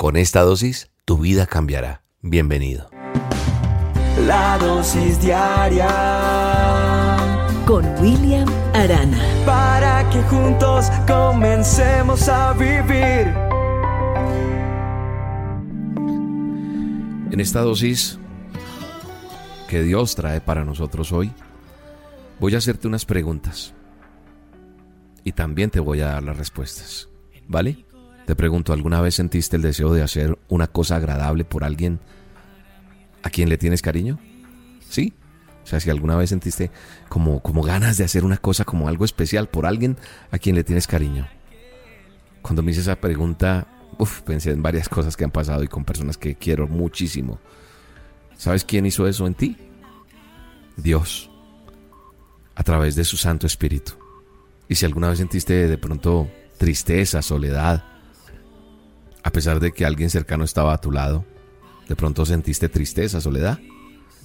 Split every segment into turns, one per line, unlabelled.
Con esta dosis, tu vida cambiará. Bienvenido.
La dosis diaria
con William Arana.
Para que juntos comencemos a vivir.
En esta dosis que Dios trae para nosotros hoy, voy a hacerte unas preguntas y también te voy a dar las respuestas. ¿Vale? Te pregunto, ¿alguna vez sentiste el deseo de hacer una cosa agradable por alguien a quien le tienes cariño? ¿Sí? O sea, si alguna vez sentiste como, como ganas de hacer una cosa, como algo especial por alguien a quien le tienes cariño. Cuando me hice esa pregunta, uf, pensé en varias cosas que han pasado y con personas que quiero muchísimo. ¿Sabes quién hizo eso en ti? Dios, a través de su Santo Espíritu. Y si alguna vez sentiste de pronto tristeza, soledad, a pesar de que alguien cercano estaba a tu lado, de pronto sentiste tristeza, soledad,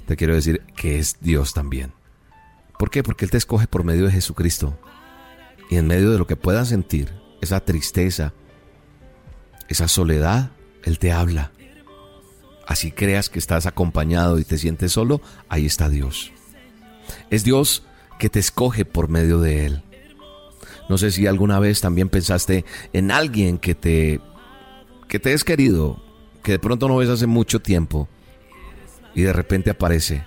te quiero decir que es Dios también. ¿Por qué? Porque Él te escoge por medio de Jesucristo. Y en medio de lo que puedas sentir, esa tristeza, esa soledad, Él te habla. Así creas que estás acompañado y te sientes solo, ahí está Dios. Es Dios que te escoge por medio de Él. No sé si alguna vez también pensaste en alguien que te que te es querido, que de pronto no ves hace mucho tiempo y de repente aparece.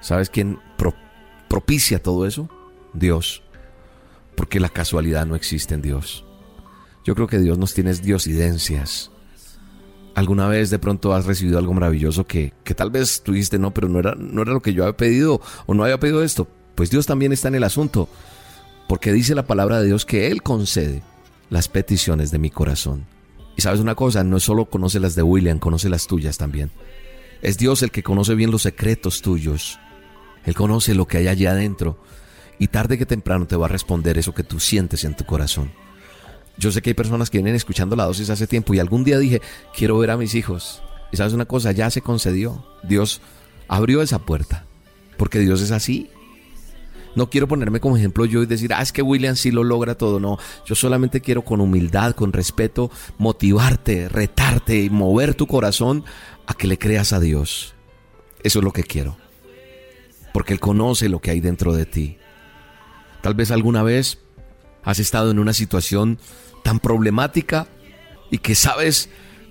¿Sabes quién propicia todo eso? Dios. Porque la casualidad no existe en Dios. Yo creo que Dios nos tiene diosidencias. ¿Alguna vez de pronto has recibido algo maravilloso que, que tal vez tú dijiste, no, pero no era, no era lo que yo había pedido o no había pedido esto? Pues Dios también está en el asunto. Porque dice la palabra de Dios que Él concede las peticiones de mi corazón. Y sabes una cosa, no solo conoce las de William, conoce las tuyas también. Es Dios el que conoce bien los secretos tuyos. Él conoce lo que hay allá adentro. Y tarde que temprano te va a responder eso que tú sientes en tu corazón. Yo sé que hay personas que vienen escuchando la dosis hace tiempo y algún día dije, quiero ver a mis hijos. Y sabes una cosa, ya se concedió. Dios abrió esa puerta. Porque Dios es así. No quiero ponerme como ejemplo yo y decir, ah, es que William sí lo logra todo. No, yo solamente quiero con humildad, con respeto, motivarte, retarte y mover tu corazón a que le creas a Dios. Eso es lo que quiero. Porque Él conoce lo que hay dentro de ti. Tal vez alguna vez has estado en una situación tan problemática y que sabes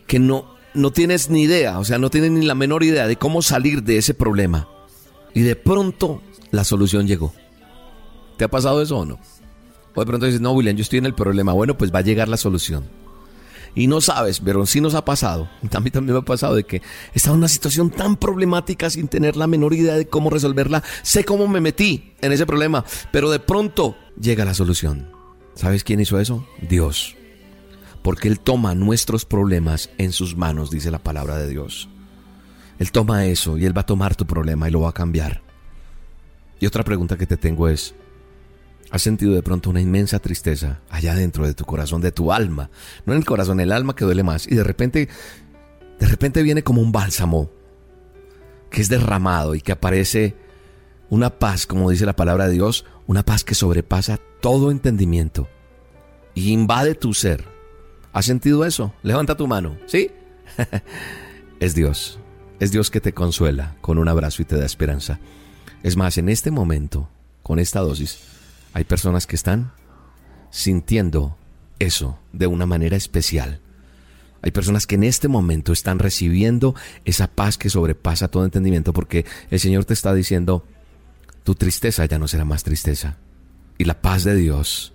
que no, no tienes ni idea, o sea, no tienes ni la menor idea de cómo salir de ese problema. Y de pronto la solución llegó. ¿Te ha pasado eso o no? O de pronto dices, no, William, yo estoy en el problema. Bueno, pues va a llegar la solución. Y no sabes, pero sí nos ha pasado. A mí también me ha pasado de que estaba en una situación tan problemática sin tener la menor idea de cómo resolverla. Sé cómo me metí en ese problema, pero de pronto llega la solución. ¿Sabes quién hizo eso? Dios. Porque Él toma nuestros problemas en sus manos, dice la palabra de Dios. Él toma eso y Él va a tomar tu problema y lo va a cambiar. Y otra pregunta que te tengo es, ¿Has sentido de pronto una inmensa tristeza allá dentro de tu corazón, de tu alma? No en el corazón, el alma que duele más. Y de repente, de repente viene como un bálsamo que es derramado y que aparece una paz, como dice la palabra de Dios, una paz que sobrepasa todo entendimiento y invade tu ser. ¿Has sentido eso? Levanta tu mano, ¿sí? es Dios. Es Dios que te consuela con un abrazo y te da esperanza. Es más, en este momento, con esta dosis, hay personas que están sintiendo eso de una manera especial. Hay personas que en este momento están recibiendo esa paz que sobrepasa todo entendimiento porque el Señor te está diciendo, tu tristeza ya no será más tristeza. Y la paz de Dios,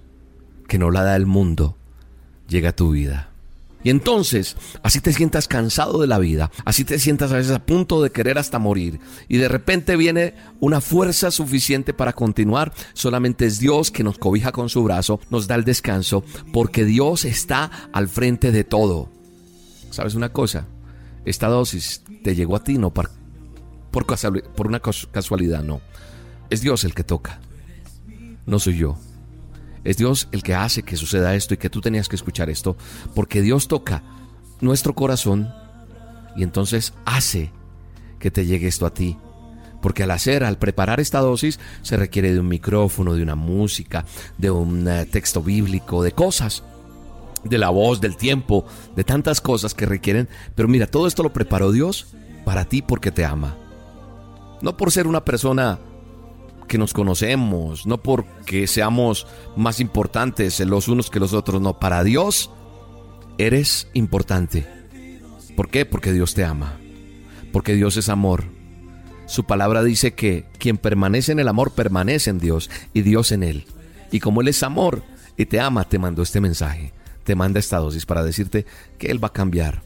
que no la da el mundo, llega a tu vida. Y entonces, así te sientas cansado de la vida, así te sientas a veces a punto de querer hasta morir, y de repente viene una fuerza suficiente para continuar, solamente es Dios que nos cobija con su brazo, nos da el descanso, porque Dios está al frente de todo. ¿Sabes una cosa? Esta dosis te llegó a ti no por, por, una casualidad, no. Es Dios el que toca, no soy yo. Es Dios el que hace que suceda esto y que tú tenías que escuchar esto, porque Dios toca nuestro corazón y entonces hace que te llegue esto a ti. Porque al hacer, al preparar esta dosis, se requiere de un micrófono, de una música, de un eh, texto bíblico, de cosas. de la voz, del tiempo, de tantas cosas que requieren. Pero mira, todo esto lo preparó Dios para ti porque te ama. No por ser una persona que nos conocemos, no porque seamos más importantes los unos que los otros, no, para Dios eres importante. ¿Por qué? Porque Dios te ama, porque Dios es amor. Su palabra dice que quien permanece en el amor permanece en Dios y Dios en él. Y como Él es amor y te ama, te mandó este mensaje, te manda esta dosis para decirte que Él va a cambiar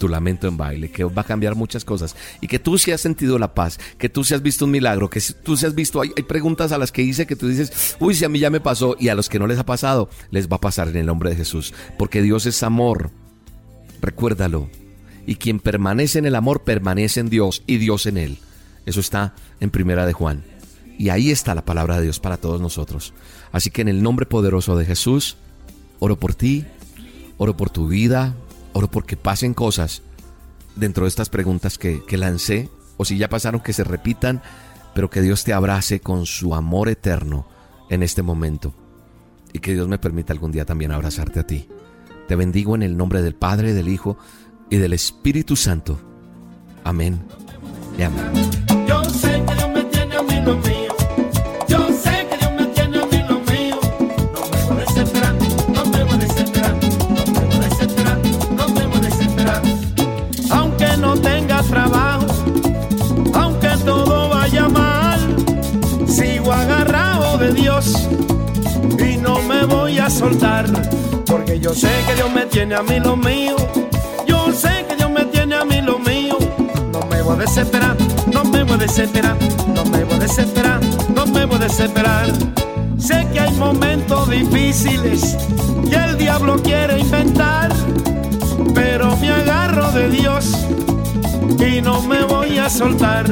tu lamento en baile, que va a cambiar muchas cosas y que tú sí has sentido la paz, que tú sí has visto un milagro, que tú sí has visto, hay, hay, preguntas a las que hice que tú dices, uy, si a mí ya me pasó y a los que no les ha pasado, les va a pasar en el nombre de Jesús, porque Dios es amor, recuérdalo, y quien permanece en el amor permanece en Dios y Dios en él. Eso está en Primera de Juan. Y ahí está la palabra de Dios para todos nosotros. Así que en el nombre poderoso de Jesús, oro por ti, oro por tu vida, Oro porque pasen cosas dentro de estas preguntas que, lancé, o si ya pasaron, que se repitan, pero que Dios te abrace con su amor eterno en este momento. Y que Dios me permita algún día también abrazarte a ti. Te bendigo en el nombre del Padre, del Hijo y del Espíritu Santo. Amén y amén.
Yo sé que me tiene a mí Porque yo sé que Dios me tiene a mí lo mío. Yo sé que Dios me tiene a mí lo mío. No me voy a desesperar, no me voy a desesperar, no me voy a desesperar, no me voy a desesperar. Sé que hay momentos difíciles y el diablo quiere inventar, pero me agarro de Dios y no me voy a soltar,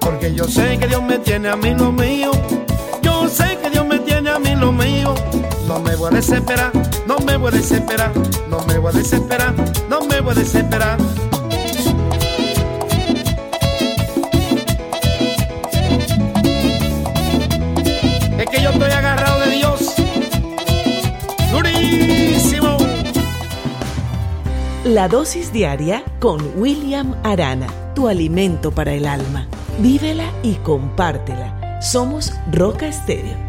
porque yo sé que Dios me tiene a mí lo mío. Yo sé que Dios me tiene a mí lo mío. No me voy a desesperar, no me voy a desesperar, no me voy a desesperar, no me voy a desesperar. Es que yo estoy agarrado de Dios. Durísimo.
La dosis diaria con William Arana, tu alimento para el alma. Vívela y compártela. Somos Roca Estéreo